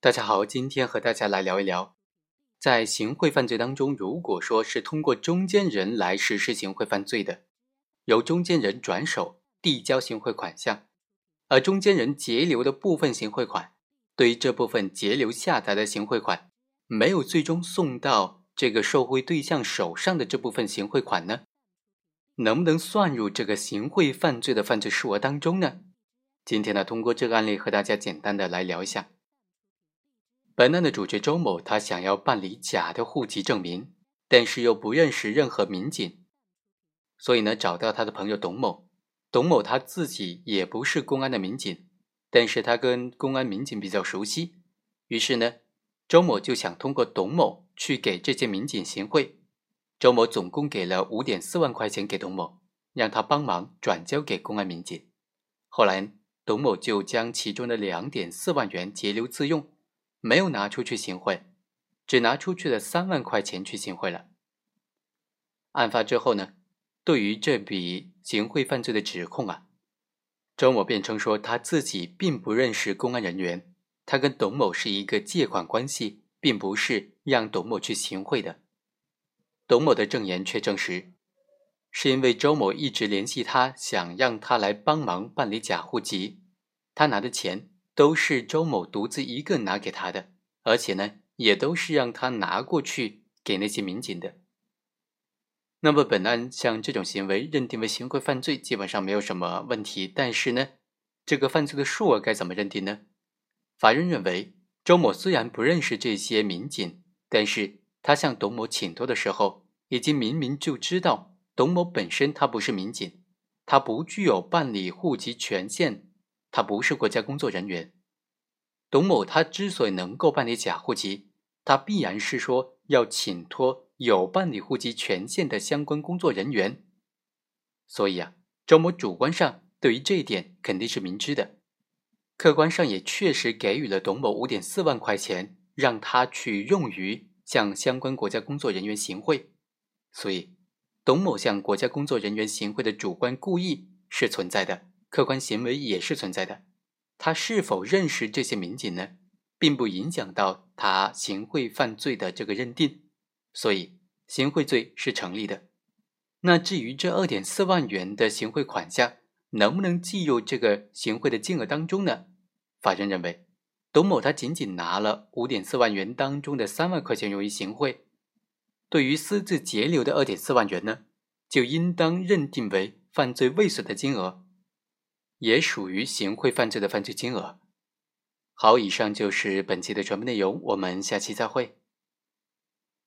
大家好，今天和大家来聊一聊，在行贿犯罪当中，如果说是通过中间人来实施行贿犯罪的，由中间人转手递交行贿款项，而中间人截留的部分行贿款，对于这部分截留下达的行贿款，没有最终送到这个受贿对象手上的这部分行贿款呢，能不能算入这个行贿犯罪的犯罪数额当中呢？今天呢，通过这个案例和大家简单的来聊一下。本案的主角周某，他想要办理假的户籍证明，但是又不认识任何民警，所以呢，找到他的朋友董某。董某他自己也不是公安的民警，但是他跟公安民警比较熟悉，于是呢，周某就想通过董某去给这些民警行贿。周某总共给了五点四万块钱给董某，让他帮忙转交给公安民警。后来，董某就将其中的两点四万元截留自用。没有拿出去行贿，只拿出去了三万块钱去行贿了。案发之后呢，对于这笔行贿犯罪的指控啊，周某辩称说他自己并不认识公安人员，他跟董某是一个借款关系，并不是让董某去行贿的。董某的证言却证实，是因为周某一直联系他，想让他来帮忙办理假户籍，他拿的钱。都是周某独自一个拿给他的，而且呢，也都是让他拿过去给那些民警的。那么，本案像这种行为认定为行贿犯罪，基本上没有什么问题。但是呢，这个犯罪的数额该怎么认定呢？法院认为，周某虽然不认识这些民警，但是他向董某请托的时候，已经明明就知道董某本身他不是民警，他不具有办理户籍权限。他不是国家工作人员，董某他之所以能够办理假户籍，他必然是说要请托有办理户籍权限的相关工作人员。所以啊，周某主观上对于这一点肯定是明知的，客观上也确实给予了董某五点四万块钱，让他去用于向相关国家工作人员行贿。所以，董某向国家工作人员行贿的主观故意是存在的。客观行为也是存在的，他是否认识这些民警呢，并不影响到他行贿犯罪的这个认定，所以行贿罪是成立的。那至于这二点四万元的行贿款项能不能计入这个行贿的金额当中呢？法院认为，董某他仅仅拿了五点四万元当中的三万块钱用于行贿，对于私自截留的二点四万元呢，就应当认定为犯罪未遂的金额。也属于行贿犯罪的犯罪金额。好，以上就是本期的全部内容，我们下期再会。